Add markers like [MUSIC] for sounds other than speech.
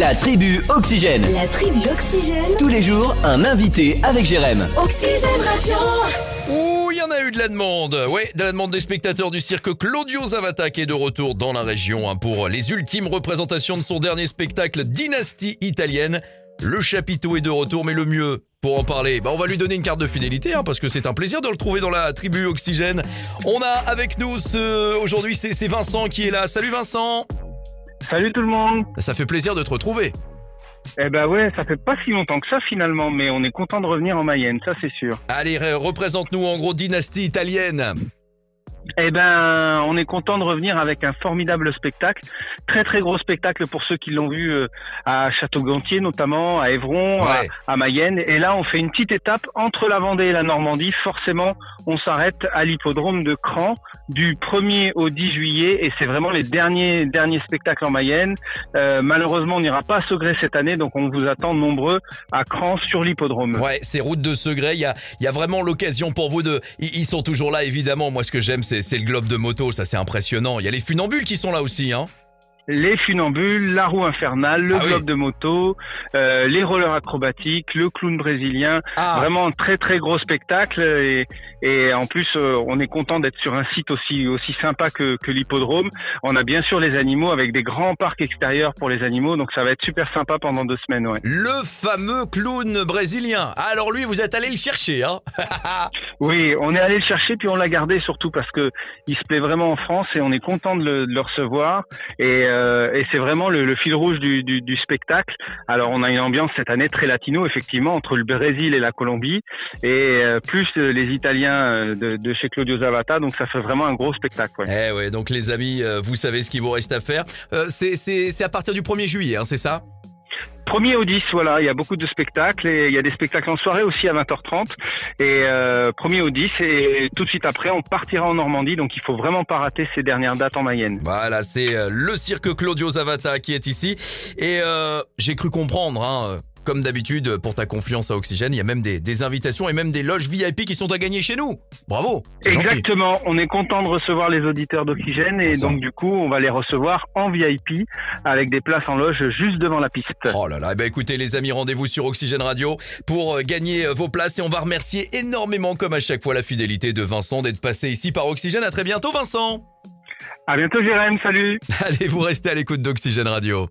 La tribu Oxygène. La tribu Oxygène. Tous les jours, un invité avec Jérém. Oxygène Radio. Ouh, il y en a eu de la demande. Ouais, de la demande des spectateurs du cirque Claudio Zavata qui est de retour dans la région hein, pour les ultimes représentations de son dernier spectacle Dynastie italienne. Le chapiteau est de retour, mais le mieux pour en parler, bah on va lui donner une carte de fidélité hein, parce que c'est un plaisir de le trouver dans la tribu Oxygène. On a avec nous ce... aujourd'hui c'est c'est Vincent qui est là. Salut Vincent. Salut tout le monde. Ça fait plaisir de te retrouver. Eh ben ouais, ça fait pas si longtemps que ça finalement, mais on est content de revenir en Mayenne, ça c'est sûr. Allez, re- représente-nous en gros dynastie italienne. Eh ben, on est content de revenir avec un formidable spectacle, très très gros spectacle pour ceux qui l'ont vu euh, à Château-Gontier notamment, à Évron, à- Ouais. à, Mayenne. Et là, on fait une petite étape entre la Vendée et la Normandie. Forcément, on s'arrête à l'hippodrome de Cran du 1er au 10 juillet, et c'est vraiment les derniers derniers spectacles en Mayenne. Euh, malheureusement, on n'ira pas à Segré cette année, donc on vous attend nombreux à Cran sur l'hippodrome. Ouais, c'est route de Segré. Il y a, y a vraiment l'occasion pour vous de. Ils sont toujours là, évidemment. Moi, ce que j'aime, c'est, c'est le globe de moto. Ça, c'est impressionnant. Il y a les funambules qui sont là aussi, hein. les funambules, la roue infernale, le Ah oui. globe de moto, euh, les rollers acrobatiques, le clown brésilien. Ah, Vraiment un très très gros spectacle et, et en plus euh, on est content d'être sur un site aussi aussi sympa que, que l'hippodrome. On a bien sûr les animaux avec des grands parcs extérieurs pour les animaux donc ça va être super sympa pendant deux semaines. Ouais. le fameux clown brésilien. Alors lui, vous êtes allé le chercher, hein. [LAUGHS] Oui, on est allé le chercher puis on l'a gardé surtout parce que il se plaît vraiment en France et on est content de le, de le recevoir et, euh, et c'est vraiment le, le fil rouge du, du, du spectacle. Alors on a une ambiance cette année très latino effectivement entre le Brésil et la Colombie et euh, plus les Italiens euh, de, de chez Claudio Zavata donc ça fait vraiment un gros spectacle. Ouais. Eh ouais, donc les amis, euh, vous savez ce qu'il vous reste à faire. Euh, c'est à partir du 1er juillet, hein, c'est ça? Premier au 10, voilà, il y a beaucoup de spectacles et il y a des spectacles en soirée aussi à 20h30 et euh, premier au 10 et tout de suite après on partira en Normandie donc il faut vraiment pas rater ces dernières dates en Mayenne. Voilà, c'est euh, le cirque Claudio Zavata qui est ici. Et euh, j'ai cru comprendre, hein, comme d'habitude, pour ta confiance à Oxygène, il y a même des, des invitations et même des loges VIP qui sont à gagner chez nous. Bravo gentil. Exactement, on est content de recevoir les auditeurs d'Oxygène et donc du coup on va les recevoir en VIP avec des places en loge juste devant la piste. Oh là là, eh ben écoutez les amis, rendez-vous sur Oxygène Radio pour euh, gagner euh, vos places et on va remercier énormément comme à chaque fois la fidélité de Vincent d'être passé ici par Oxygène. À très bientôt Vincent À bientôt Jérém, salut [LAUGHS] Allez, vous restez à l'écoute d'Oxygène Radio.